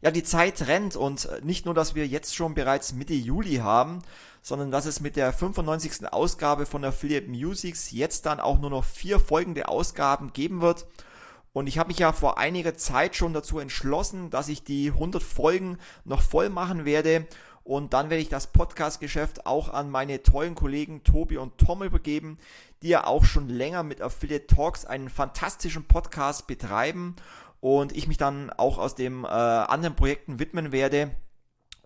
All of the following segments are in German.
Ja, die Zeit rennt und nicht nur, dass wir jetzt schon bereits Mitte Juli haben, sondern dass es mit der 95. Ausgabe von Affiliate Musics jetzt dann auch nur noch vier folgende Ausgaben geben wird. Und ich habe mich ja vor einiger Zeit schon dazu entschlossen, dass ich die 100 Folgen noch voll machen werde und dann werde ich das Podcast-Geschäft auch an meine tollen Kollegen Tobi und Tom übergeben, die ja auch schon länger mit Affiliate Talks einen fantastischen Podcast betreiben und ich mich dann auch aus dem äh, anderen Projekten widmen werde.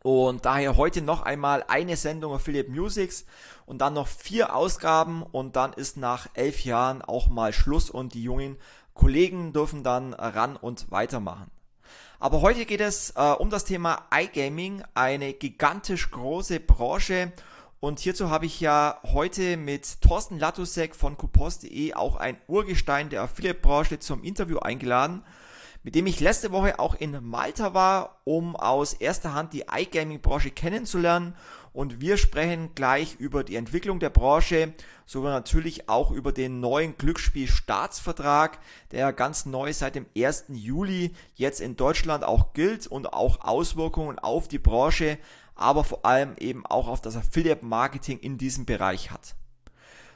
Und daher heute noch einmal eine Sendung Affiliate Musics und dann noch vier Ausgaben und dann ist nach elf Jahren auch mal Schluss und die jungen Kollegen dürfen dann ran und weitermachen. Aber heute geht es äh, um das Thema iGaming, eine gigantisch große Branche. Und hierzu habe ich ja heute mit Thorsten Latusek von Coupons.de auch ein Urgestein der Affiliate-Branche zum Interview eingeladen mit dem ich letzte Woche auch in Malta war, um aus erster Hand die iGaming-Branche kennenzulernen. Und wir sprechen gleich über die Entwicklung der Branche, sowie natürlich auch über den neuen Glücksspielstaatsvertrag, der ganz neu seit dem 1. Juli jetzt in Deutschland auch gilt und auch Auswirkungen auf die Branche, aber vor allem eben auch auf das Affiliate-Marketing in diesem Bereich hat.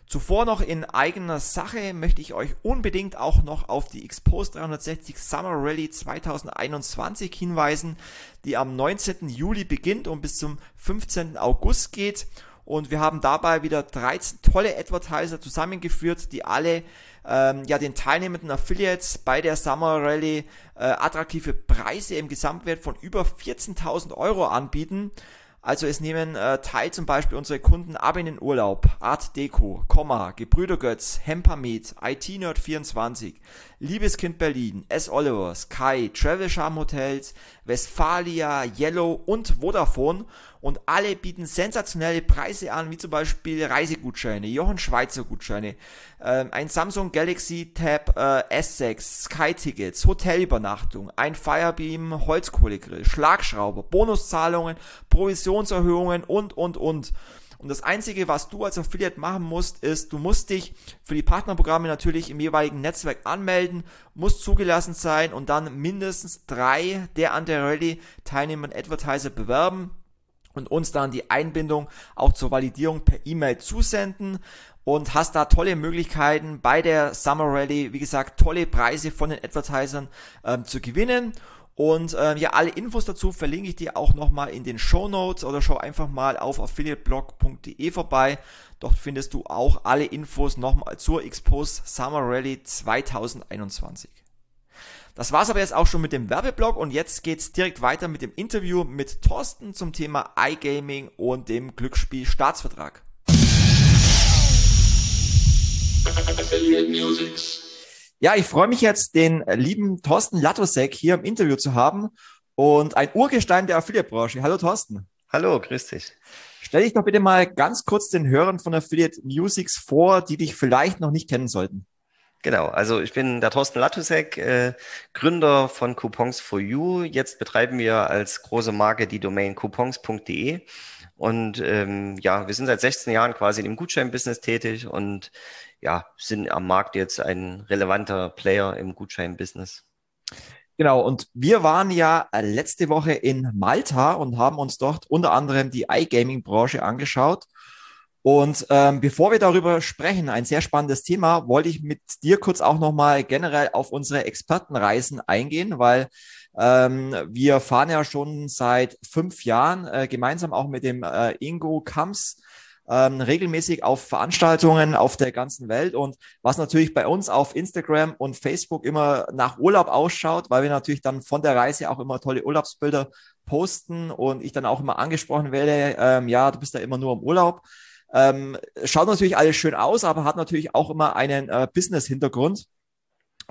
Zuvor noch in eigener Sache möchte ich euch unbedingt auch noch auf die Expose 360 Summer Rally 2021 hinweisen, die am 19. Juli beginnt und bis zum 15. August geht. Und wir haben dabei wieder 13 tolle Advertiser zusammengeführt, die alle ähm, ja den teilnehmenden Affiliates bei der Summer Rally äh, attraktive Preise im Gesamtwert von über 14.000 Euro anbieten. Also es nehmen äh, teil zum Beispiel unsere Kunden ab in den Urlaub, Art Deco, Komma, Gebrüder Götz, Hempermed, IT Nerd 24, Liebeskind Berlin, S. Oliver, Sky, Travel Charm Hotels, Westfalia, Yellow und Vodafone und alle bieten sensationelle Preise an, wie zum Beispiel Reisegutscheine, Jochen Schweizer Gutscheine, äh, ein Samsung Galaxy Tab äh, S6, Sky-Tickets, Hotelübernachtung, ein Firebeam Holzkohlegrill, Schlagschrauber, Bonuszahlungen, Provisionserhöhungen und, und, und. Und das Einzige, was du als Affiliate machen musst, ist, du musst dich für die Partnerprogramme natürlich im jeweiligen Netzwerk anmelden, musst zugelassen sein und dann mindestens drei der an der Rallye teilnehmenden Advertiser bewerben und uns dann die Einbindung auch zur Validierung per E-Mail zusenden und hast da tolle Möglichkeiten bei der Summer Rally, wie gesagt, tolle Preise von den Advertisern ähm, zu gewinnen. Und ähm, ja, alle Infos dazu verlinke ich dir auch nochmal in den Show Notes oder schau einfach mal auf affiliateblog.de vorbei. Dort findest du auch alle Infos nochmal zur Expose Summer Rally 2021. Das war's aber jetzt auch schon mit dem Werbeblock und jetzt geht's direkt weiter mit dem Interview mit Thorsten zum Thema iGaming und dem Glücksspiel Staatsvertrag. Ja, ich freue mich jetzt, den lieben Thorsten Latosek hier im Interview zu haben und ein Urgestein der Affiliate-Branche. Hallo Thorsten. Hallo, grüß dich. Stell dich doch bitte mal ganz kurz den Hörern von Affiliate Musics vor, die dich vielleicht noch nicht kennen sollten. Genau, also ich bin der Thorsten Latusek, äh, Gründer von Coupons for You. Jetzt betreiben wir als große Marke die Domain coupons.de. Und ähm, ja, wir sind seit 16 Jahren quasi im Gutschein-Business tätig und ja, sind am Markt jetzt ein relevanter Player im Gutschein-Business. Genau, und wir waren ja letzte Woche in Malta und haben uns dort unter anderem die iGaming-Branche angeschaut. Und ähm, bevor wir darüber sprechen, ein sehr spannendes Thema, wollte ich mit dir kurz auch nochmal generell auf unsere Expertenreisen eingehen, weil ähm, wir fahren ja schon seit fünf Jahren äh, gemeinsam auch mit dem äh, Ingo Kams ähm, regelmäßig auf Veranstaltungen auf der ganzen Welt und was natürlich bei uns auf Instagram und Facebook immer nach Urlaub ausschaut, weil wir natürlich dann von der Reise auch immer tolle Urlaubsbilder posten und ich dann auch immer angesprochen werde, ähm, ja, du bist da immer nur im Urlaub. Ähm, schaut natürlich alles schön aus, aber hat natürlich auch immer einen äh, Business-Hintergrund.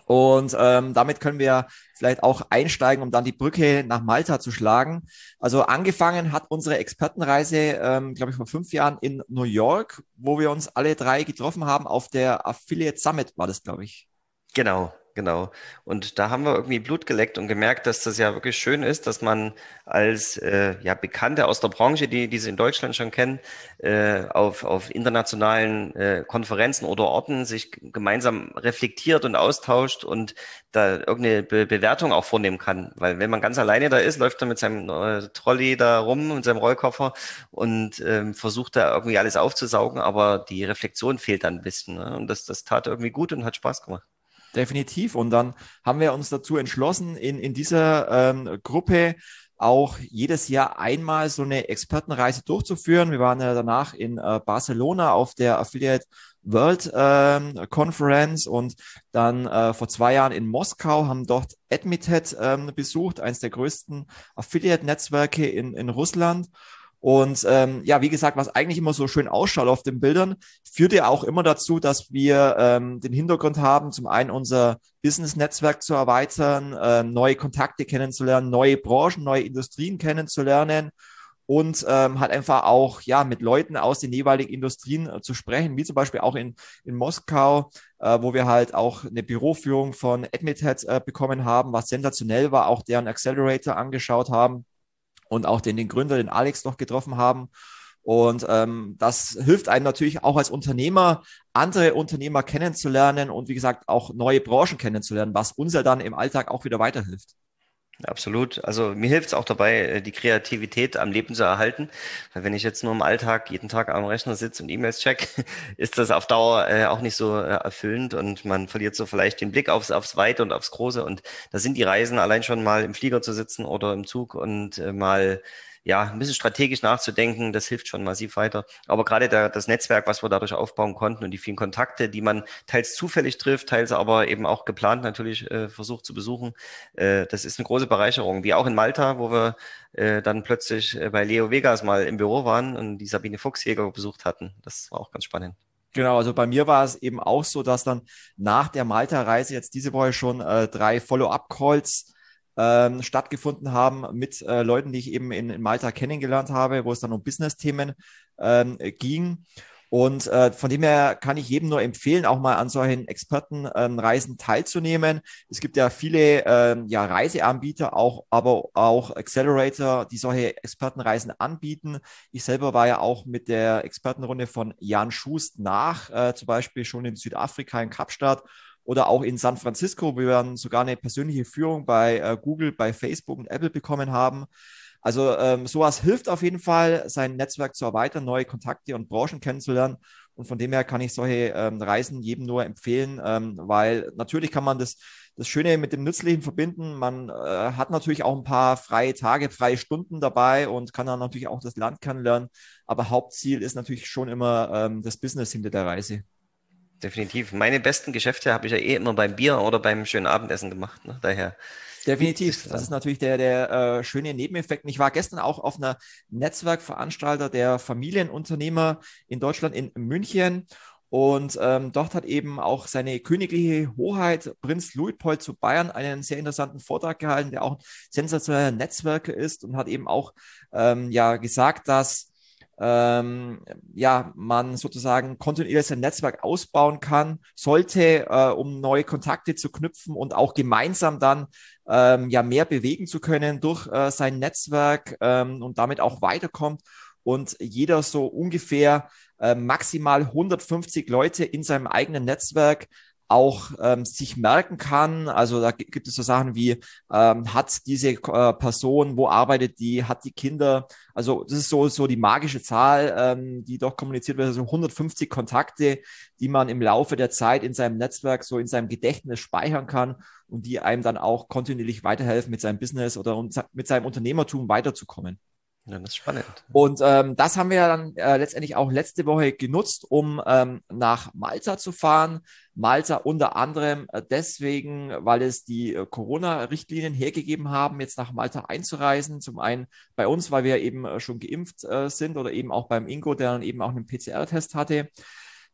Und ähm, damit können wir vielleicht auch einsteigen, um dann die Brücke nach Malta zu schlagen. Also angefangen hat unsere Expertenreise, ähm, glaube ich, vor fünf Jahren in New York, wo wir uns alle drei getroffen haben auf der Affiliate Summit, war das, glaube ich. Genau, Genau. Und da haben wir irgendwie Blut geleckt und gemerkt, dass das ja wirklich schön ist, dass man als äh, ja, Bekannte aus der Branche, die, die sie in Deutschland schon kennen, äh, auf, auf internationalen äh, Konferenzen oder Orten sich gemeinsam reflektiert und austauscht und da irgendeine Be Bewertung auch vornehmen kann. Weil wenn man ganz alleine da ist, läuft er mit seinem äh, Trolley da rum, mit seinem Rollkoffer und ähm, versucht da irgendwie alles aufzusaugen, aber die Reflexion fehlt dann ein bisschen. Ne? Und das, das tat irgendwie gut und hat Spaß gemacht. Definitiv. Und dann haben wir uns dazu entschlossen, in, in dieser ähm, Gruppe auch jedes Jahr einmal so eine Expertenreise durchzuführen. Wir waren ja danach in äh, Barcelona auf der Affiliate World ähm, Conference und dann äh, vor zwei Jahren in Moskau, haben dort Admited ähm, besucht, eines der größten Affiliate-Netzwerke in, in Russland. Und ähm, ja, wie gesagt, was eigentlich immer so schön ausschaut auf den Bildern, führt ja auch immer dazu, dass wir ähm, den Hintergrund haben, zum einen unser Business-Netzwerk zu erweitern, äh, neue Kontakte kennenzulernen, neue Branchen, neue Industrien kennenzulernen und ähm, halt einfach auch ja mit Leuten aus den jeweiligen Industrien äh, zu sprechen, wie zum Beispiel auch in, in Moskau, äh, wo wir halt auch eine Büroführung von Admithead äh, bekommen haben, was sensationell war, auch deren Accelerator angeschaut haben und auch den, den Gründer, den Alex, noch getroffen haben. Und ähm, das hilft einem natürlich auch als Unternehmer, andere Unternehmer kennenzulernen und wie gesagt auch neue Branchen kennenzulernen, was uns ja dann im Alltag auch wieder weiterhilft. Absolut. Also mir hilft es auch dabei, äh, die Kreativität am Leben zu erhalten. Weil wenn ich jetzt nur im Alltag jeden Tag am Rechner sitze und E-Mails check, ist das auf Dauer äh, auch nicht so äh, erfüllend und man verliert so vielleicht den Blick aufs, aufs Weite und aufs Große. Und da sind die Reisen allein schon mal im Flieger zu sitzen oder im Zug und äh, mal ja, ein bisschen strategisch nachzudenken, das hilft schon massiv weiter. Aber gerade der, das Netzwerk, was wir dadurch aufbauen konnten und die vielen Kontakte, die man teils zufällig trifft, teils aber eben auch geplant natürlich äh, versucht zu besuchen, äh, das ist eine große Bereicherung. Wie auch in Malta, wo wir äh, dann plötzlich äh, bei Leo Vegas mal im Büro waren und die Sabine Fuchsjäger besucht hatten. Das war auch ganz spannend. Genau, also bei mir war es eben auch so, dass dann nach der Malta-Reise jetzt diese Woche schon äh, drei Follow-up-Calls ähm, stattgefunden haben mit äh, Leuten, die ich eben in, in Malta kennengelernt habe, wo es dann um Business-Themen ähm, ging. Und äh, von dem her kann ich jedem nur empfehlen, auch mal an solchen Expertenreisen ähm, teilzunehmen. Es gibt ja viele ähm, ja, Reiseanbieter, auch, aber auch Accelerator, die solche Expertenreisen anbieten. Ich selber war ja auch mit der Expertenrunde von Jan Schust nach, äh, zum Beispiel schon in Südafrika in Kapstadt oder auch in San Francisco, wir dann sogar eine persönliche Führung bei äh, Google, bei Facebook und Apple bekommen haben. Also ähm, sowas hilft auf jeden Fall, sein Netzwerk zu erweitern, neue Kontakte und Branchen kennenzulernen. Und von dem her kann ich solche ähm, Reisen jedem nur empfehlen, ähm, weil natürlich kann man das, das Schöne mit dem Nützlichen verbinden. Man äh, hat natürlich auch ein paar freie Tage, freie Stunden dabei und kann dann natürlich auch das Land kennenlernen. Aber Hauptziel ist natürlich schon immer ähm, das Business hinter der Reise. Definitiv. Meine besten Geschäfte habe ich ja eh immer beim Bier oder beim schönen Abendessen gemacht. Ne? Daher. Definitiv. Das ist natürlich der, der äh, schöne Nebeneffekt. Ich war gestern auch auf einer Netzwerkveranstalter der Familienunternehmer in Deutschland in München. Und ähm, dort hat eben auch seine königliche Hoheit Prinz Luitpold zu Bayern einen sehr interessanten Vortrag gehalten, der auch ein sensationeller Netzwerker ist und hat eben auch ähm, ja gesagt, dass ähm, ja, man sozusagen kontinuierlich sein Netzwerk ausbauen kann, sollte, äh, um neue Kontakte zu knüpfen und auch gemeinsam dann ähm, ja mehr bewegen zu können durch äh, sein Netzwerk ähm, und damit auch weiterkommt und jeder so ungefähr äh, maximal 150 Leute in seinem eigenen Netzwerk auch ähm, sich merken kann. Also da gibt es so Sachen wie, ähm, hat diese äh, Person, wo arbeitet die, hat die Kinder. Also das ist so, so die magische Zahl, ähm, die doch kommuniziert wird. Also 150 Kontakte, die man im Laufe der Zeit in seinem Netzwerk, so in seinem Gedächtnis speichern kann und die einem dann auch kontinuierlich weiterhelfen, mit seinem Business oder mit seinem Unternehmertum weiterzukommen. Ja, das ist spannend. Und ähm, das haben wir dann äh, letztendlich auch letzte Woche genutzt, um ähm, nach Malta zu fahren. Malta unter anderem äh, deswegen, weil es die äh, Corona-Richtlinien hergegeben haben, jetzt nach Malta einzureisen. Zum einen bei uns, weil wir eben äh, schon geimpft äh, sind oder eben auch beim Ingo, der dann eben auch einen PCR-Test hatte.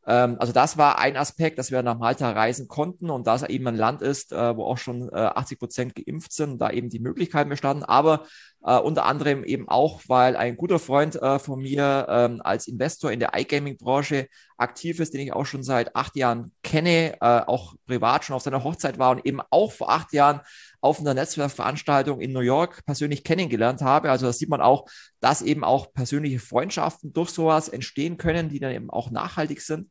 Ähm, also das war ein Aspekt, dass wir nach Malta reisen konnten und da es eben ein Land ist, äh, wo auch schon äh, 80 Prozent geimpft sind, da eben die Möglichkeiten bestanden. Aber äh, unter anderem eben auch, weil ein guter Freund äh, von mir ähm, als Investor in der iGaming-Branche aktiv ist, den ich auch schon seit acht Jahren kenne, äh, auch privat schon auf seiner Hochzeit war und eben auch vor acht Jahren auf einer Netzwerkveranstaltung in New York persönlich kennengelernt habe. Also da sieht man auch, dass eben auch persönliche Freundschaften durch sowas entstehen können, die dann eben auch nachhaltig sind.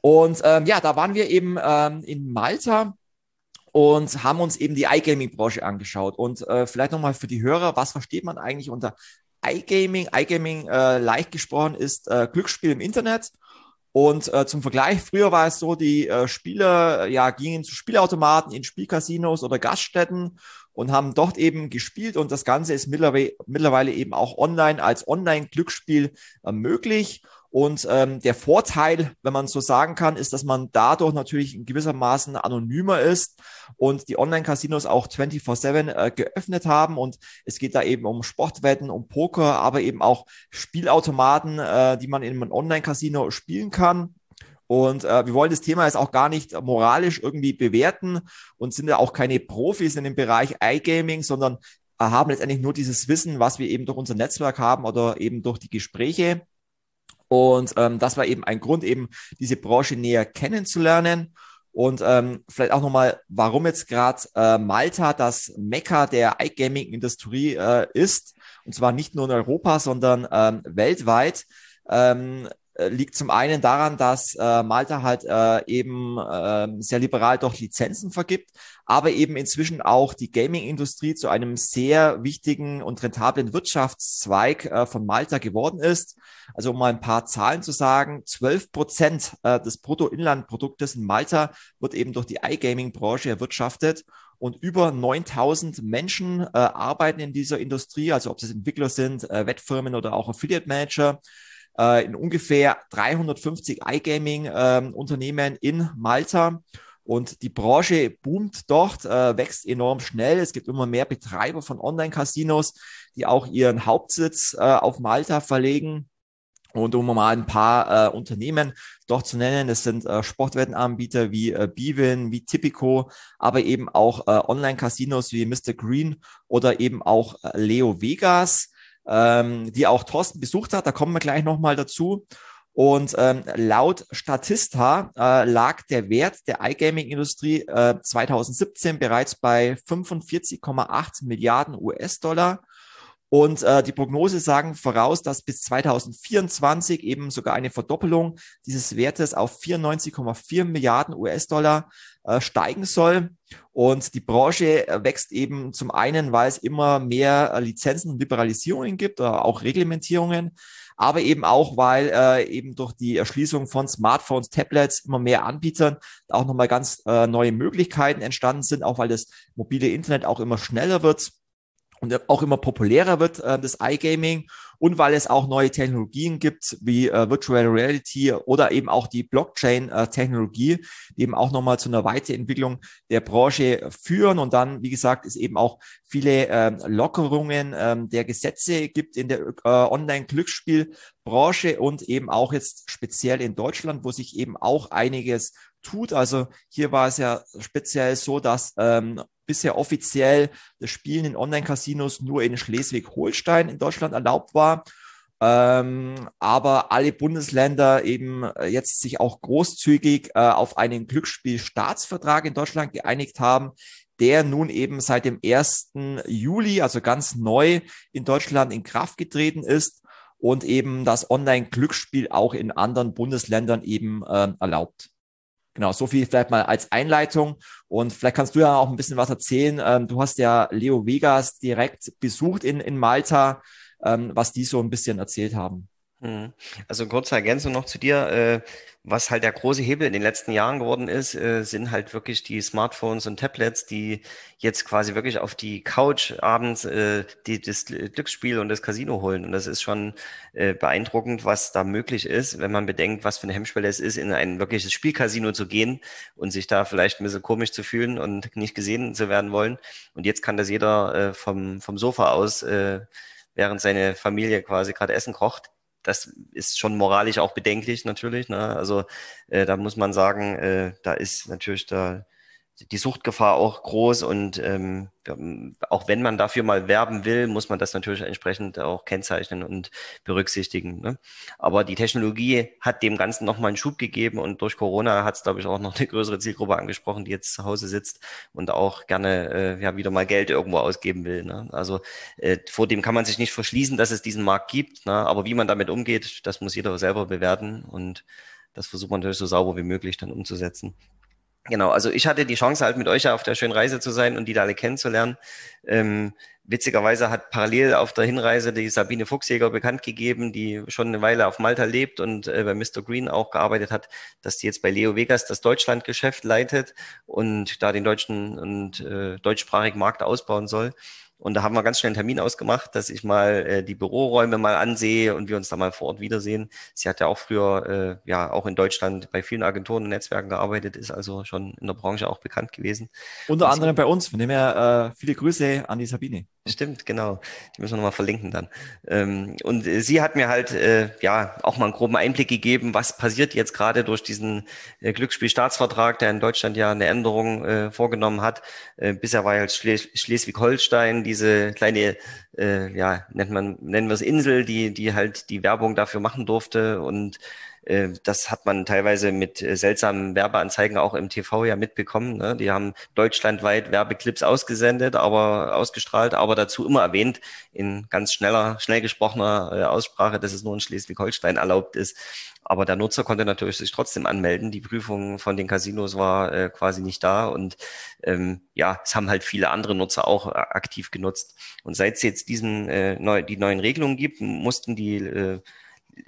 Und ähm, ja, da waren wir eben ähm, in Malta und haben uns eben die iGaming-Branche angeschaut. Und äh, vielleicht nochmal für die Hörer, was versteht man eigentlich unter iGaming? iGaming, äh, leicht gesprochen, ist äh, Glücksspiel im Internet. Und äh, zum Vergleich, früher war es so, die äh, Spieler ja gingen zu Spielautomaten in Spielcasinos oder Gaststätten und haben dort eben gespielt und das Ganze ist mittlerweile, mittlerweile eben auch online als Online-Glücksspiel äh, möglich. Und ähm, der Vorteil, wenn man so sagen kann, ist, dass man dadurch natürlich in gewissermaßen anonymer ist und die Online-Casinos auch 24-7 äh, geöffnet haben. Und es geht da eben um Sportwetten, um Poker, aber eben auch Spielautomaten, äh, die man in einem Online-Casino spielen kann. Und äh, wir wollen das Thema jetzt auch gar nicht moralisch irgendwie bewerten und sind ja auch keine Profis in dem Bereich iGaming, sondern äh, haben letztendlich nur dieses Wissen, was wir eben durch unser Netzwerk haben oder eben durch die Gespräche. Und ähm, das war eben ein Grund, eben diese Branche näher kennenzulernen. Und ähm, vielleicht auch nochmal, warum jetzt gerade äh, Malta das Mekka der iGaming-Industrie äh, ist. Und zwar nicht nur in Europa, sondern ähm, weltweit. Ähm, äh, liegt zum einen daran, dass äh, Malta halt äh, eben äh, sehr liberal doch Lizenzen vergibt, aber eben inzwischen auch die Gaming-Industrie zu einem sehr wichtigen und rentablen Wirtschaftszweig äh, von Malta geworden ist. Also um mal ein paar Zahlen zu sagen, 12 Prozent äh, des Bruttoinlandproduktes in Malta wird eben durch die iGaming-Branche erwirtschaftet und über 9000 Menschen äh, arbeiten in dieser Industrie, also ob es Entwickler sind, äh, Wettfirmen oder auch Affiliate Manager äh, in ungefähr 350 iGaming-Unternehmen ähm, in Malta. Und die Branche boomt dort, äh, wächst enorm schnell. Es gibt immer mehr Betreiber von Online-Casinos, die auch ihren Hauptsitz äh, auf Malta verlegen. Und um mal ein paar äh, Unternehmen dort zu nennen, das sind äh, Sportwettenanbieter wie äh, Bivin, wie Tipico, aber eben auch äh, Online-Casinos wie Mr. Green oder eben auch äh, Leo Vegas ähm, die auch Thorsten besucht hat. Da kommen wir gleich nochmal dazu. Und ähm, laut Statista äh, lag der Wert der iGaming-Industrie äh, 2017 bereits bei 45,8 Milliarden US-Dollar. Und äh, die Prognose sagen voraus, dass bis 2024 eben sogar eine Verdoppelung dieses Wertes auf 94,4 Milliarden US-Dollar äh, steigen soll. Und die Branche äh, wächst eben zum einen, weil es immer mehr äh, Lizenzen und Liberalisierungen gibt, auch Reglementierungen, aber eben auch, weil äh, eben durch die Erschließung von Smartphones, Tablets immer mehr Anbietern auch nochmal ganz äh, neue Möglichkeiten entstanden sind, auch weil das mobile Internet auch immer schneller wird und auch immer populärer wird, äh, das iGaming. Und weil es auch neue Technologien gibt, wie äh, Virtual Reality oder eben auch die Blockchain-Technologie, äh, die eben auch nochmal zu einer Weiterentwicklung der Branche führen. Und dann, wie gesagt, es eben auch viele äh, Lockerungen äh, der Gesetze gibt in der äh, Online-Glücksspielbranche und eben auch jetzt speziell in Deutschland, wo sich eben auch einiges tut. Also hier war es ja speziell so, dass ähm, bisher offiziell das Spielen in Online-Casinos nur in Schleswig-Holstein in Deutschland erlaubt war. Ähm, aber alle Bundesländer eben äh, jetzt sich auch großzügig äh, auf einen Glücksspielstaatsvertrag in Deutschland geeinigt haben, der nun eben seit dem 1. Juli, also ganz neu in Deutschland in Kraft getreten ist und eben das Online-Glücksspiel auch in anderen Bundesländern eben äh, erlaubt. Genau, so viel vielleicht mal als Einleitung. Und vielleicht kannst du ja auch ein bisschen was erzählen. Ähm, du hast ja Leo Vegas direkt besucht in, in Malta, ähm, was die so ein bisschen erzählt haben. Mhm. Also kurze Ergänzung noch zu dir. Äh, was halt der große Hebel in den letzten Jahren geworden ist, äh, sind halt wirklich die Smartphones und Tablets, die jetzt quasi wirklich auf die Couch abends äh, die, das Glücksspiel und das Casino holen. Und das ist schon beeindruckend, was da möglich ist, wenn man bedenkt, was für eine Hemmschwelle es ist, in ein wirkliches Spielcasino zu gehen und sich da vielleicht ein bisschen komisch zu fühlen und nicht gesehen zu werden wollen. Und jetzt kann das jeder vom, vom Sofa aus, während seine Familie quasi gerade Essen kocht, das ist schon moralisch auch bedenklich natürlich. Ne? Also äh, da muss man sagen, äh, da ist natürlich da die Suchtgefahr auch groß und ähm, auch wenn man dafür mal werben will, muss man das natürlich entsprechend auch kennzeichnen und berücksichtigen. Ne? Aber die Technologie hat dem Ganzen nochmal einen Schub gegeben und durch Corona hat es, glaube ich, auch noch eine größere Zielgruppe angesprochen, die jetzt zu Hause sitzt und auch gerne äh, ja wieder mal Geld irgendwo ausgeben will. Ne? Also äh, vor dem kann man sich nicht verschließen, dass es diesen Markt gibt, ne? aber wie man damit umgeht, das muss jeder selber bewerten und das versucht man natürlich so sauber wie möglich dann umzusetzen. Genau, also ich hatte die Chance halt mit euch auf der schönen Reise zu sein und die da alle kennenzulernen. Ähm, witzigerweise hat parallel auf der Hinreise die Sabine Fuchsjäger bekannt gegeben, die schon eine Weile auf Malta lebt und äh, bei Mr. Green auch gearbeitet hat, dass die jetzt bei Leo Vegas das Deutschlandgeschäft leitet und da den deutschen und äh, deutschsprachigen Markt ausbauen soll. Und da haben wir ganz schnell einen Termin ausgemacht, dass ich mal äh, die Büroräume mal ansehe und wir uns da mal vor Ort wiedersehen. Sie hat ja auch früher, äh, ja, auch in Deutschland bei vielen Agenturen und Netzwerken gearbeitet, ist also schon in der Branche auch bekannt gewesen. Unter anderem bei uns, von dem her äh, viele Grüße an die Sabine. Stimmt, genau. Die müssen wir nochmal verlinken dann. Ähm, und äh, sie hat mir halt äh, ja auch mal einen groben Einblick gegeben, was passiert jetzt gerade durch diesen äh, Glücksspielstaatsvertrag, der in Deutschland ja eine Änderung vorgenommen hat. Bisher war ja Schles Schleswig-Holstein diese kleine, ja, nennt man, nennen wir es Insel, die, die halt die Werbung dafür machen durfte und das hat man teilweise mit äh, seltsamen Werbeanzeigen auch im TV ja mitbekommen. Ne? Die haben deutschlandweit Werbeclips ausgesendet, aber ausgestrahlt, aber dazu immer erwähnt in ganz schneller, schnell gesprochener äh, Aussprache, dass es nur in Schleswig-Holstein erlaubt ist. Aber der Nutzer konnte natürlich sich trotzdem anmelden. Die Prüfung von den Casinos war äh, quasi nicht da und ähm, ja, es haben halt viele andere Nutzer auch aktiv genutzt. Und seit es jetzt diesen äh, neu, die neuen Regelungen gibt, mussten die äh,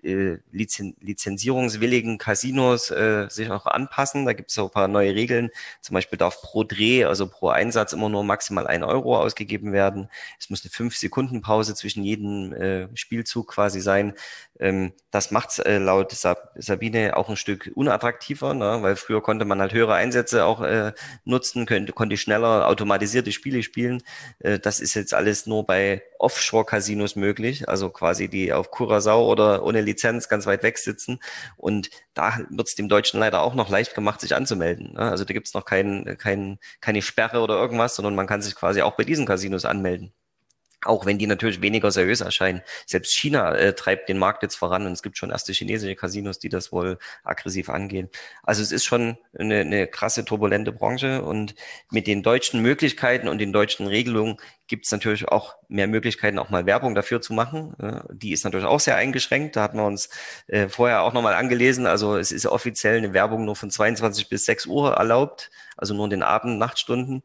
äh, Lizen lizenzierungswilligen Casinos äh, sich auch anpassen. Da gibt es auch ein paar neue Regeln. Zum Beispiel darf pro Dreh, also pro Einsatz immer nur maximal ein Euro ausgegeben werden. Es muss eine fünf Sekunden Pause zwischen jedem äh, Spielzug quasi sein. Ähm, das macht äh, laut Sab Sabine auch ein Stück unattraktiver, ne? weil früher konnte man halt höhere Einsätze auch äh, nutzen, könnte, konnte schneller automatisierte Spiele spielen. Äh, das ist jetzt alles nur bei Offshore-Casinos möglich, also quasi die auf Curacao oder ohne Lizenz ganz weit weg sitzen. Und da wird es dem Deutschen leider auch noch leicht gemacht, sich anzumelden. Ne? Also da gibt es noch kein, kein, keine Sperre oder irgendwas, sondern man kann sich quasi auch bei diesen Casinos anmelden. Auch wenn die natürlich weniger seriös erscheinen. Selbst China äh, treibt den Markt jetzt voran und es gibt schon erste chinesische Casinos, die das wohl aggressiv angehen. Also es ist schon eine, eine krasse, turbulente Branche und mit den deutschen Möglichkeiten und den deutschen Regelungen gibt es natürlich auch mehr Möglichkeiten, auch mal Werbung dafür zu machen. Die ist natürlich auch sehr eingeschränkt. Da hatten wir uns äh, vorher auch nochmal angelesen. Also es ist offiziell eine Werbung nur von 22 bis 6 Uhr erlaubt, also nur in den Abend, Nachtstunden.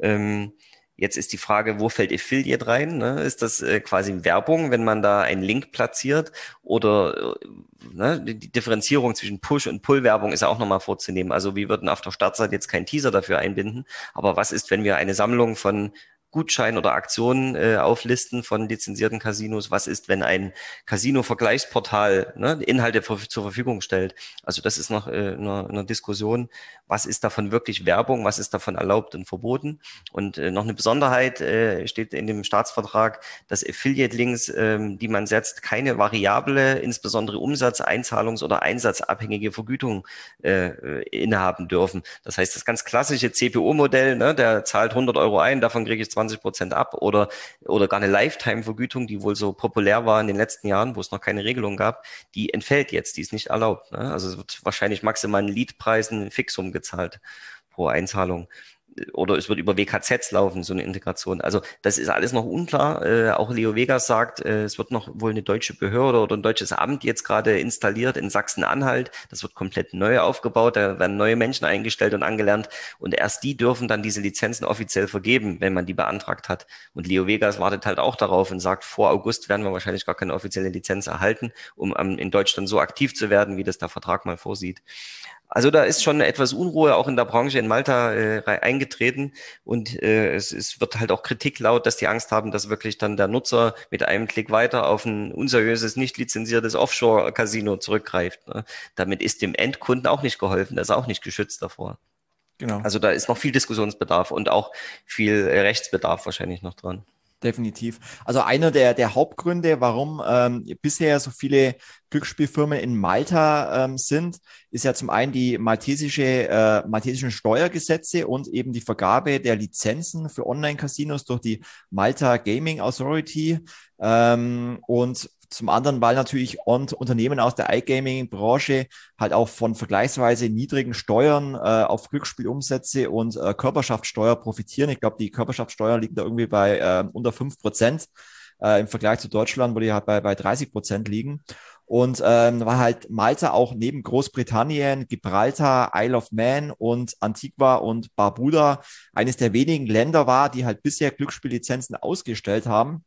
Ähm, Jetzt ist die Frage, wo fällt Affiliate rein? Ne? Ist das äh, quasi Werbung, wenn man da einen Link platziert? Oder äh, ne, die Differenzierung zwischen Push- und Pull-Werbung ist ja auch nochmal vorzunehmen. Also wir würden auf der Startseite jetzt keinen Teaser dafür einbinden. Aber was ist, wenn wir eine Sammlung von Gutschein oder Aktionen äh, auflisten von lizenzierten Casinos. Was ist, wenn ein Casino-Vergleichsportal ne, Inhalte für, zur Verfügung stellt? Also das ist noch äh, eine, eine Diskussion. Was ist davon wirklich Werbung? Was ist davon erlaubt und verboten? Und äh, noch eine Besonderheit äh, steht in dem Staatsvertrag, dass Affiliate-Links, äh, die man setzt, keine variable, insbesondere Umsatz-, Einzahlungs- oder einsatzabhängige Vergütung äh, innehaben dürfen. Das heißt, das ganz klassische CPO-Modell, ne, der zahlt 100 Euro ein, davon kriege ich 20 20 Prozent ab oder, oder gar eine Lifetime-Vergütung, die wohl so populär war in den letzten Jahren, wo es noch keine Regelung gab, die entfällt jetzt, die ist nicht erlaubt. Ne? Also es wird wahrscheinlich maximal ein Leadpreis, ein Fixum gezahlt pro Einzahlung oder es wird über WKZs laufen, so eine Integration. Also das ist alles noch unklar. Äh, auch Leo Vegas sagt, äh, es wird noch wohl eine deutsche Behörde oder ein deutsches Amt jetzt gerade installiert in Sachsen-Anhalt. Das wird komplett neu aufgebaut, da werden neue Menschen eingestellt und angelernt und erst die dürfen dann diese Lizenzen offiziell vergeben, wenn man die beantragt hat. Und Leo Vegas wartet halt auch darauf und sagt, vor August werden wir wahrscheinlich gar keine offizielle Lizenz erhalten, um in Deutschland so aktiv zu werden, wie das der Vertrag mal vorsieht. Also da ist schon etwas Unruhe auch in der Branche in Malta äh, eingetreten und äh, es, es wird halt auch Kritik laut, dass die Angst haben, dass wirklich dann der Nutzer mit einem Klick weiter auf ein unseriöses, nicht lizenziertes Offshore-Casino zurückgreift. Ne? Damit ist dem Endkunden auch nicht geholfen, der ist auch nicht geschützt davor. Genau. Also da ist noch viel Diskussionsbedarf und auch viel äh, Rechtsbedarf wahrscheinlich noch dran. Definitiv. Also einer der, der Hauptgründe, warum ähm, bisher so viele Glücksspielfirmen in Malta ähm, sind, ist ja zum einen die maltesische, äh, maltesischen Steuergesetze und eben die Vergabe der Lizenzen für Online-Casinos durch die Malta Gaming Authority. Ähm, und zum anderen, weil natürlich Unternehmen aus der iGaming-Branche halt auch von vergleichsweise niedrigen Steuern äh, auf Glücksspielumsätze und äh, Körperschaftssteuer profitieren. Ich glaube, die Körperschaftssteuer liegt da irgendwie bei äh, unter fünf Prozent äh, im Vergleich zu Deutschland, wo die halt bei, bei 30 Prozent liegen. Und ähm, war halt Malta auch neben Großbritannien, Gibraltar, Isle of Man und Antigua und Barbuda eines der wenigen Länder war, die halt bisher Glücksspiellizenzen ausgestellt haben.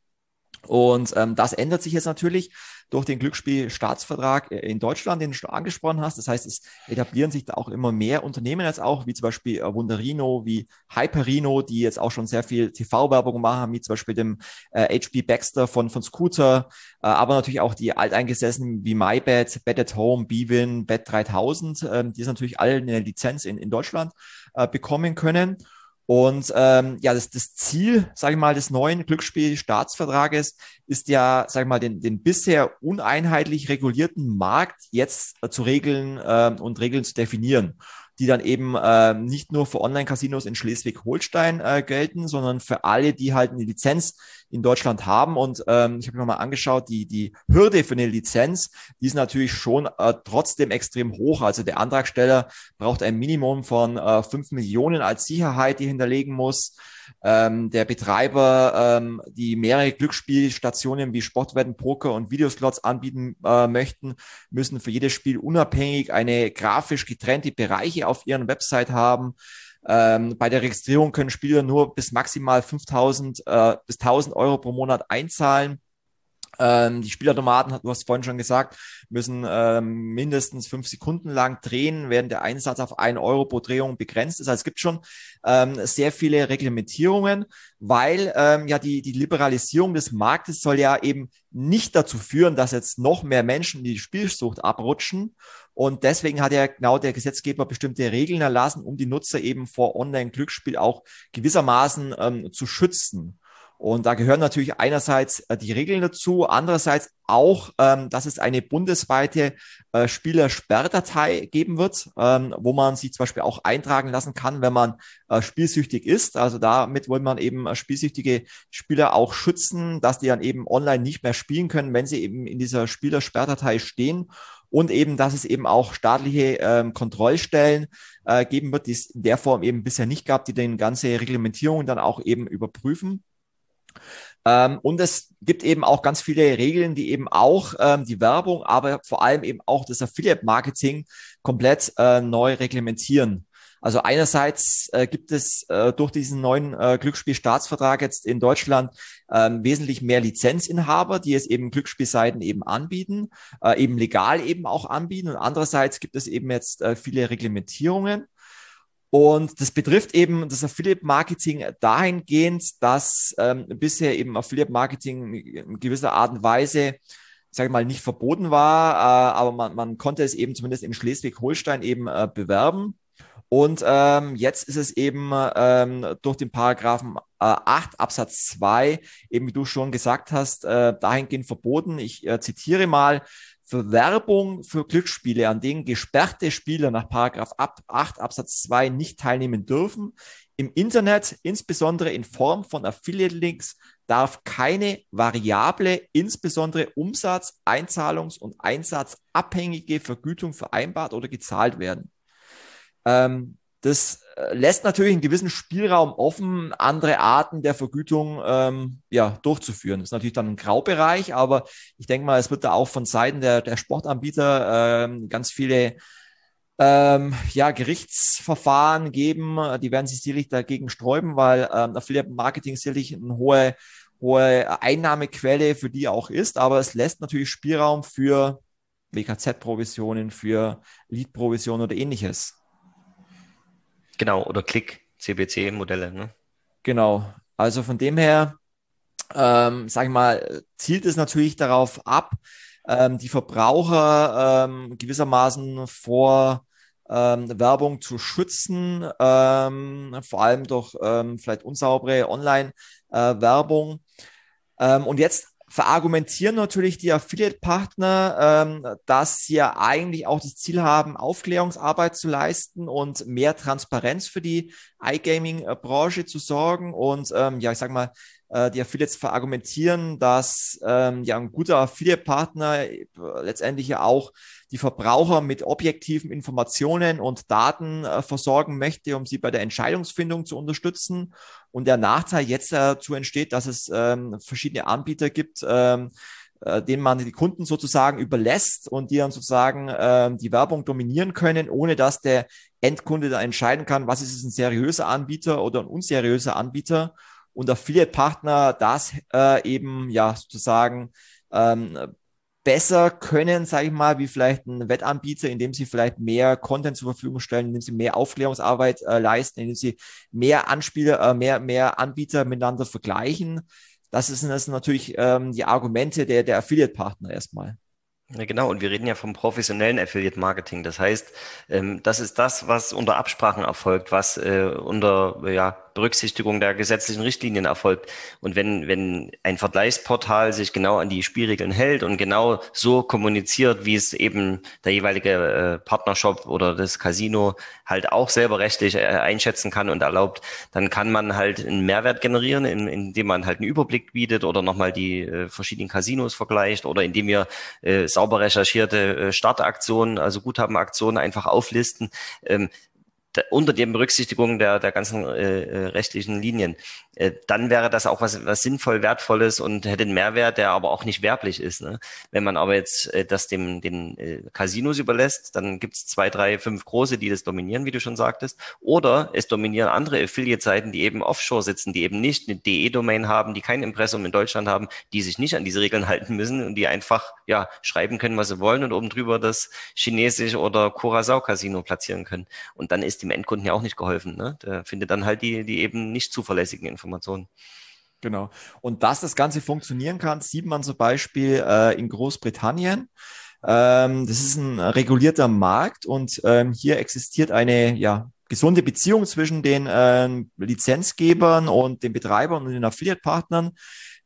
Und ähm, das ändert sich jetzt natürlich durch den Glücksspielstaatsvertrag äh, in Deutschland, den du angesprochen hast. Das heißt, es etablieren sich da auch immer mehr Unternehmen jetzt auch, wie zum Beispiel äh, Wunderino, wie Hyperino, die jetzt auch schon sehr viel TV-Werbung machen, wie zum Beispiel dem äh, HB Baxter von, von Scooter, äh, aber natürlich auch die alteingesessenen wie MyBet, Bet at Home, Bwin, Bet 3000, äh, die es natürlich alle eine Lizenz in, in Deutschland äh, bekommen können. Und ähm, ja, das, das Ziel, sage ich mal, des neuen Glücksspielstaatsvertrages ist ja, sage ich mal, den, den bisher uneinheitlich regulierten Markt jetzt äh, zu regeln äh, und Regeln zu definieren die dann eben äh, nicht nur für Online-Casinos in Schleswig-Holstein äh, gelten, sondern für alle, die halt eine Lizenz in Deutschland haben. Und ähm, ich habe mir mal angeschaut, die, die Hürde für eine Lizenz, die ist natürlich schon äh, trotzdem extrem hoch. Also der Antragsteller braucht ein Minimum von äh, 5 Millionen als Sicherheit, die hinterlegen muss. Ähm, der Betreiber, ähm, die mehrere Glücksspielstationen wie Sportwetten, Poker und Videoslots anbieten äh, möchten, müssen für jedes Spiel unabhängig eine grafisch getrennte Bereiche auf ihren Website haben. Ähm, bei der Registrierung können Spieler nur bis maximal 5000 äh, bis 1000 Euro pro Monat einzahlen. Ähm, die Spielautomaten, du hast vorhin schon gesagt, müssen ähm, mindestens fünf Sekunden lang drehen, während der Einsatz auf ein Euro pro Drehung begrenzt ist. Also es gibt schon ähm, sehr viele Reglementierungen, weil ähm, ja die, die Liberalisierung des Marktes soll ja eben nicht dazu führen, dass jetzt noch mehr Menschen in die Spielsucht abrutschen. Und deswegen hat ja genau der Gesetzgeber bestimmte Regeln erlassen, um die Nutzer eben vor Online-Glücksspiel auch gewissermaßen ähm, zu schützen. Und da gehören natürlich einerseits äh, die Regeln dazu, andererseits auch, ähm, dass es eine bundesweite äh, Spielersperrdatei geben wird, ähm, wo man sich zum Beispiel auch eintragen lassen kann, wenn man äh, spielsüchtig ist. Also damit wollen man eben äh, spielsüchtige Spieler auch schützen, dass die dann eben online nicht mehr spielen können, wenn sie eben in dieser Spielersperrdatei stehen. Und eben, dass es eben auch staatliche ähm, Kontrollstellen äh, geben wird, die es in der Form eben bisher nicht gab, die den ganze Reglementierung dann auch eben überprüfen. Ähm, und es gibt eben auch ganz viele Regeln, die eben auch ähm, die Werbung, aber vor allem eben auch das Affiliate-Marketing komplett äh, neu reglementieren. Also einerseits äh, gibt es äh, durch diesen neuen äh, Glücksspielstaatsvertrag jetzt in Deutschland ähm, wesentlich mehr Lizenzinhaber, die es eben Glücksspielseiten eben anbieten, äh, eben legal eben auch anbieten. Und andererseits gibt es eben jetzt äh, viele Reglementierungen. Und das betrifft eben das Affiliate-Marketing dahingehend, dass ähm, bisher eben Affiliate-Marketing in gewisser Art und Weise, sage ich mal, nicht verboten war, äh, aber man, man konnte es eben zumindest in Schleswig-Holstein eben äh, bewerben. Und ähm, jetzt ist es eben ähm, durch den Paragraphen äh, 8 Absatz 2, eben wie du schon gesagt hast, äh, dahingehend verboten. Ich äh, zitiere mal, für Werbung für Glücksspiele, an denen gesperrte Spieler nach Paragraph 8 Absatz 2 nicht teilnehmen dürfen. Im Internet, insbesondere in Form von Affiliate-Links, darf keine variable, insbesondere Umsatz-, Einzahlungs- und Einsatzabhängige Vergütung vereinbart oder gezahlt werden. Ähm, das äh, lässt natürlich einen gewissen Spielraum offen, andere Arten der Vergütung ähm, ja, durchzuführen. Das ist natürlich dann ein Graubereich, aber ich denke mal, es wird da auch von Seiten der, der Sportanbieter ähm, ganz viele ähm, ja, Gerichtsverfahren geben. Die werden sich sicherlich dagegen sträuben, weil ähm, Affiliate Marketing sicherlich eine hohe, hohe Einnahmequelle für die auch ist, aber es lässt natürlich Spielraum für WKZ-Provisionen, für Lead-Provisionen oder ähnliches. Genau, oder Klick-CBC-Modelle. Ne? Genau. Also von dem her, ähm, sag ich mal, zielt es natürlich darauf ab, ähm, die Verbraucher ähm, gewissermaßen vor ähm, Werbung zu schützen, ähm, vor allem durch ähm, vielleicht unsaubere Online-Werbung. Äh, ähm, und jetzt verargumentieren natürlich die Affiliate-Partner, ähm, dass sie ja eigentlich auch das Ziel haben, Aufklärungsarbeit zu leisten und mehr Transparenz für die iGaming-Branche zu sorgen. Und ähm, ja, ich sag mal, äh, die Affiliates verargumentieren, dass ähm, ja ein guter Affiliate-Partner äh, letztendlich ja auch die Verbraucher mit objektiven Informationen und Daten äh, versorgen möchte, um sie bei der Entscheidungsfindung zu unterstützen. Und der Nachteil jetzt dazu entsteht, dass es ähm, verschiedene Anbieter gibt, ähm, äh, denen man die Kunden sozusagen überlässt und die dann sozusagen äh, die Werbung dominieren können, ohne dass der Endkunde da entscheiden kann, was ist es ein seriöser Anbieter oder ein unseriöser Anbieter und Affiliate-Partner das äh, eben ja sozusagen ähm, besser können, sage ich mal, wie vielleicht ein Wettanbieter, indem sie vielleicht mehr Content zur Verfügung stellen, indem sie mehr Aufklärungsarbeit äh, leisten, indem sie mehr Anspieler, äh, mehr, mehr Anbieter miteinander vergleichen. Das sind das natürlich ähm, die Argumente der, der Affiliate-Partner erstmal. Ja, genau, und wir reden ja vom professionellen Affiliate Marketing. Das heißt, ähm, das ist das, was unter Absprachen erfolgt, was äh, unter ja, Berücksichtigung der gesetzlichen Richtlinien erfolgt. Und wenn, wenn ein Vergleichsportal sich genau an die Spielregeln hält und genau so kommuniziert, wie es eben der jeweilige äh, Partnershop oder das Casino halt auch selber rechtlich äh, einschätzen kann und erlaubt, dann kann man halt einen Mehrwert generieren, in, indem man halt einen Überblick bietet oder nochmal die äh, verschiedenen Casinos vergleicht oder indem wir sauber recherchierte Startaktionen, also Guthabenaktionen einfach auflisten. Unter der Berücksichtigung der, der ganzen äh, äh, rechtlichen Linien. Äh, dann wäre das auch was, was sinnvoll, wertvolles und hätte einen Mehrwert, der aber auch nicht werblich ist. Ne? Wenn man aber jetzt äh, das dem, den äh, Casinos überlässt, dann gibt es zwei, drei, fünf große, die das dominieren, wie du schon sagtest. Oder es dominieren andere Affiliate-Seiten, die eben offshore sitzen, die eben nicht eine DE-Domain haben, die kein Impressum in Deutschland haben, die sich nicht an diese Regeln halten müssen und die einfach ja schreiben können, was sie wollen und oben drüber das chinesische oder Curacao-Casino platzieren können. Und dann ist dem Endkunden ja auch nicht geholfen. Ne? Der findet dann halt die, die eben nicht zuverlässigen Informationen. Genau. Und dass das Ganze funktionieren kann, sieht man zum Beispiel äh, in Großbritannien. Ähm, das ist ein regulierter Markt und ähm, hier existiert eine ja, gesunde Beziehung zwischen den äh, Lizenzgebern und den Betreibern und den Affiliate-Partnern,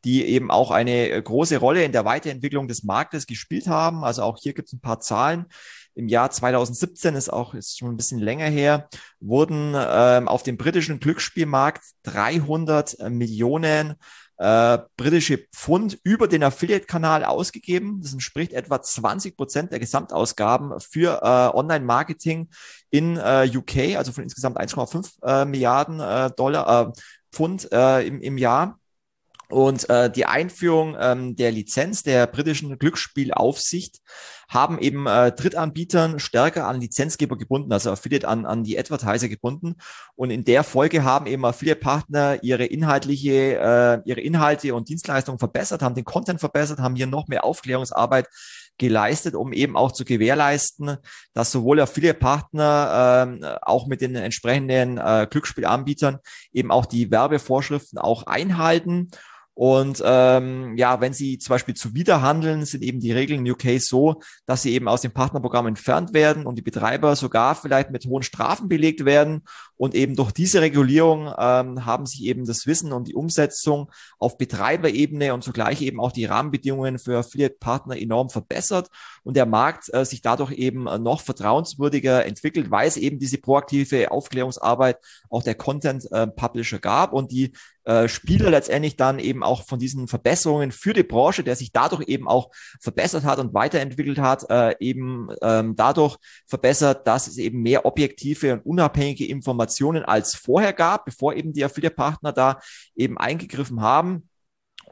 die eben auch eine große Rolle in der Weiterentwicklung des Marktes gespielt haben. Also auch hier gibt es ein paar Zahlen im Jahr 2017, ist auch ist schon ein bisschen länger her, wurden ähm, auf dem britischen Glücksspielmarkt 300 Millionen äh, britische Pfund über den Affiliate-Kanal ausgegeben. Das entspricht etwa 20 Prozent der Gesamtausgaben für äh, Online-Marketing in äh, UK, also von insgesamt 1,5 äh, Milliarden äh, Dollar, äh, Pfund äh, im, im Jahr. Und äh, die Einführung ähm, der Lizenz der britischen Glücksspielaufsicht haben eben äh, Drittanbietern stärker an Lizenzgeber gebunden, also Affiliate an, an die Advertiser gebunden. Und in der Folge haben eben Affiliate-Partner ihre inhaltliche, äh, ihre Inhalte und Dienstleistungen verbessert, haben den Content verbessert, haben hier noch mehr Aufklärungsarbeit geleistet, um eben auch zu gewährleisten, dass sowohl Affiliate-Partner äh, auch mit den entsprechenden äh, Glücksspielanbietern eben auch die Werbevorschriften auch einhalten und ähm, ja, wenn sie zum Beispiel zuwiderhandeln, sind eben die Regeln in UK so, dass sie eben aus dem Partnerprogramm entfernt werden und die Betreiber sogar vielleicht mit hohen Strafen belegt werden. Und eben durch diese Regulierung ähm, haben sich eben das Wissen und die Umsetzung auf Betreiberebene und zugleich eben auch die Rahmenbedingungen für Affiliate-Partner enorm verbessert und der Markt äh, sich dadurch eben noch vertrauenswürdiger entwickelt, weil es eben diese proaktive Aufklärungsarbeit auch der Content-Publisher äh, gab und die äh, Spieler letztendlich dann eben auch von diesen Verbesserungen für die Branche, der sich dadurch eben auch verbessert hat und weiterentwickelt hat, äh, eben ähm, dadurch verbessert, dass es eben mehr objektive und unabhängige Informationen als vorher gab, bevor eben die Affiliate-Partner da eben eingegriffen haben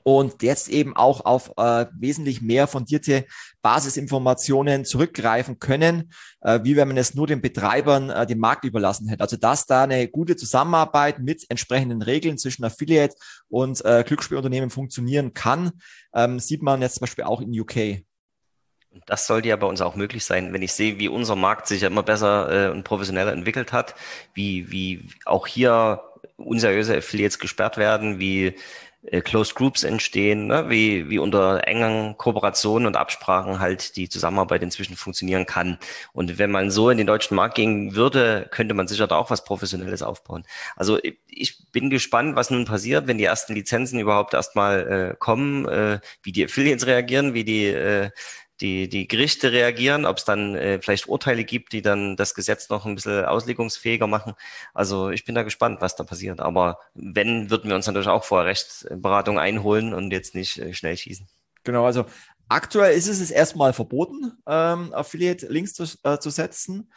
und jetzt eben auch auf äh, wesentlich mehr fundierte Basisinformationen zurückgreifen können, äh, wie wenn man es nur den Betreibern äh, den Markt überlassen hätte. Also dass da eine gute Zusammenarbeit mit entsprechenden Regeln zwischen Affiliate und äh, Glücksspielunternehmen funktionieren kann, ähm, sieht man jetzt zum Beispiel auch in UK. Das sollte ja bei uns auch möglich sein, wenn ich sehe, wie unser Markt sich ja immer besser äh, und professioneller entwickelt hat, wie, wie auch hier unseriöse Affiliates gesperrt werden, wie äh, Closed Groups entstehen, ne? wie, wie unter engen Kooperationen und Absprachen halt die Zusammenarbeit inzwischen funktionieren kann. Und wenn man so in den deutschen Markt gehen würde, könnte man sicher da auch was Professionelles aufbauen. Also ich bin gespannt, was nun passiert, wenn die ersten Lizenzen überhaupt erstmal äh, kommen, äh, wie die Affiliates reagieren, wie die äh, die, die Gerichte reagieren, ob es dann äh, vielleicht Urteile gibt, die dann das Gesetz noch ein bisschen auslegungsfähiger machen. Also ich bin da gespannt, was da passiert. Aber wenn, würden wir uns natürlich auch vorher Rechtsberatung einholen und jetzt nicht äh, schnell schießen. Genau, also aktuell ist es erstmal verboten, ähm, Affiliate-Links zu, äh, zu setzen.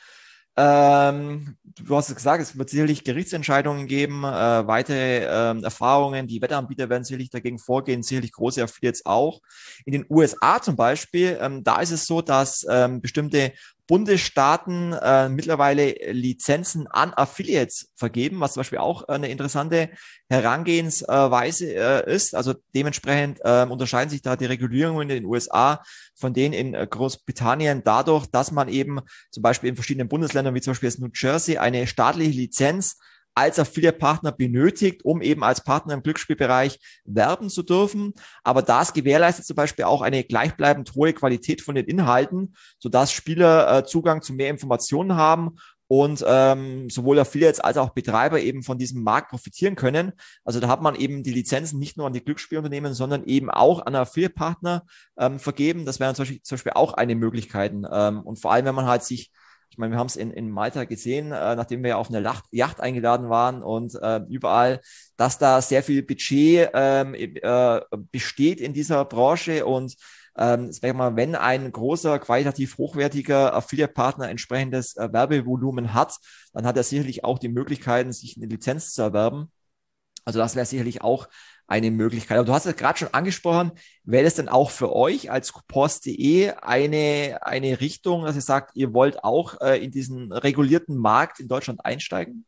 Ähm, du hast es gesagt, es wird sicherlich Gerichtsentscheidungen geben, äh, weitere ähm, Erfahrungen. Die Wetteranbieter werden sicherlich dagegen vorgehen, sicherlich große Affiliates auch. In den USA zum Beispiel, ähm, da ist es so, dass ähm, bestimmte Bundesstaaten äh, mittlerweile Lizenzen an Affiliates vergeben, was zum Beispiel auch eine interessante Herangehensweise äh, ist. Also dementsprechend äh, unterscheiden sich da die Regulierungen in den USA von denen in äh, Großbritannien dadurch, dass man eben zum Beispiel in verschiedenen Bundesländern wie zum Beispiel New Jersey eine staatliche Lizenz als Affiliate-Partner benötigt, um eben als Partner im Glücksspielbereich werben zu dürfen. Aber das gewährleistet zum Beispiel auch eine gleichbleibend hohe Qualität von den Inhalten, sodass Spieler äh, Zugang zu mehr Informationen haben und ähm, sowohl Affiliates als auch Betreiber eben von diesem Markt profitieren können. Also da hat man eben die Lizenzen nicht nur an die Glücksspielunternehmen, sondern eben auch an Affiliate-Partner ähm, vergeben. Das wäre zum Beispiel, zum Beispiel auch eine Möglichkeit. Ähm, und vor allem, wenn man halt sich ich meine, wir haben es in, in Malta gesehen, äh, nachdem wir auf eine Lacht, Yacht eingeladen waren und äh, überall, dass da sehr viel Budget ähm, äh, besteht in dieser Branche und ähm, wenn ein großer, qualitativ hochwertiger Affiliate-Partner entsprechendes äh, Werbevolumen hat, dann hat er sicherlich auch die Möglichkeiten, sich eine Lizenz zu erwerben. Also das wäre sicherlich auch eine Möglichkeit. Aber du hast es gerade schon angesprochen, wäre das denn auch für euch als Coupons.de eine, eine Richtung, dass ihr sagt, ihr wollt auch äh, in diesen regulierten Markt in Deutschland einsteigen?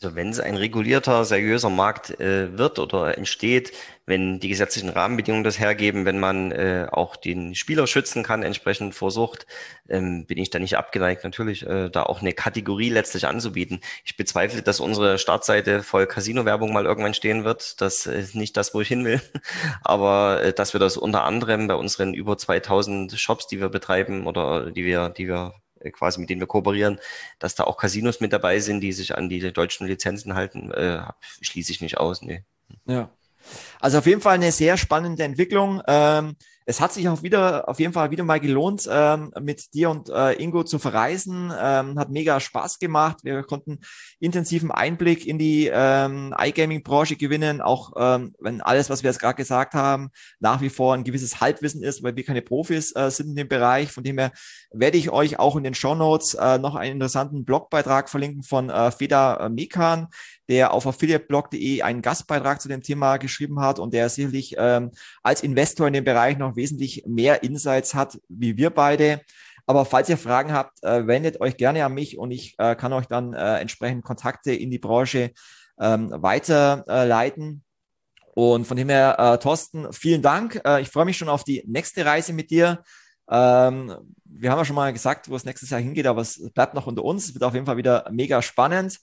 Also wenn es ein regulierter, seriöser Markt äh, wird oder entsteht, wenn die gesetzlichen Rahmenbedingungen das hergeben, wenn man äh, auch den Spieler schützen kann, entsprechend vor Sucht, ähm, bin ich da nicht abgeneigt, natürlich äh, da auch eine Kategorie letztlich anzubieten. Ich bezweifle, dass unsere Startseite voll Casino-Werbung mal irgendwann stehen wird. Das ist nicht das, wo ich hin will. Aber äh, dass wir das unter anderem bei unseren über 2000 Shops, die wir betreiben oder die wir, die wir quasi mit denen wir kooperieren, dass da auch Casinos mit dabei sind, die sich an die deutschen Lizenzen halten, äh, schließe ich nicht aus. Nee. Ja. Also auf jeden Fall eine sehr spannende Entwicklung. Ähm, es hat sich auch wieder, auf jeden Fall wieder mal gelohnt, ähm, mit dir und äh, Ingo zu verreisen. Ähm, hat mega Spaß gemacht. Wir konnten intensiven Einblick in die ähm, iGaming-Branche gewinnen, auch ähm, wenn alles, was wir jetzt gerade gesagt haben, nach wie vor ein gewisses Halbwissen ist, weil wir keine Profis äh, sind in dem Bereich. Von dem her werde ich euch auch in den Show Notes äh, noch einen interessanten Blogbeitrag verlinken von äh, Feda Mekan, der auf affiliateblog.de einen Gastbeitrag zu dem Thema geschrieben hat und der sicherlich ähm, als Investor in dem Bereich noch wesentlich mehr Insights hat, wie wir beide. Aber falls ihr Fragen habt, äh, wendet euch gerne an mich und ich äh, kann euch dann äh, entsprechend Kontakte in die Branche ähm, weiterleiten. Und von dem her, äh, Thorsten, vielen Dank. Äh, ich freue mich schon auf die nächste Reise mit dir. Ähm, wir haben ja schon mal gesagt, wo es nächstes Jahr hingeht, aber es bleibt noch unter uns. Es wird auf jeden Fall wieder mega spannend.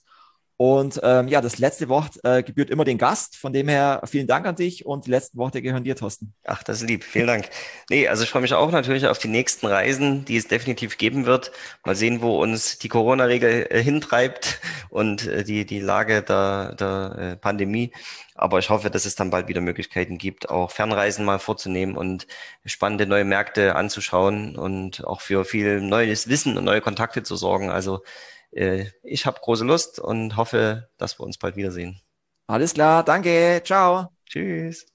Und ähm, ja, das letzte Wort äh, gebührt immer den Gast. Von dem her vielen Dank an dich und die letzten Worte gehören dir, Thorsten. Ach, das ist lieb. Vielen Dank. Nee, also ich freue mich auch natürlich auf die nächsten Reisen, die es definitiv geben wird. Mal sehen, wo uns die Corona-Regel äh, hintreibt und äh, die, die Lage der, der äh, Pandemie. Aber ich hoffe, dass es dann bald wieder Möglichkeiten gibt, auch Fernreisen mal vorzunehmen und spannende neue Märkte anzuschauen und auch für viel neues Wissen und neue Kontakte zu sorgen. Also ich habe große Lust und hoffe, dass wir uns bald wiedersehen. Alles klar, danke, ciao. Tschüss.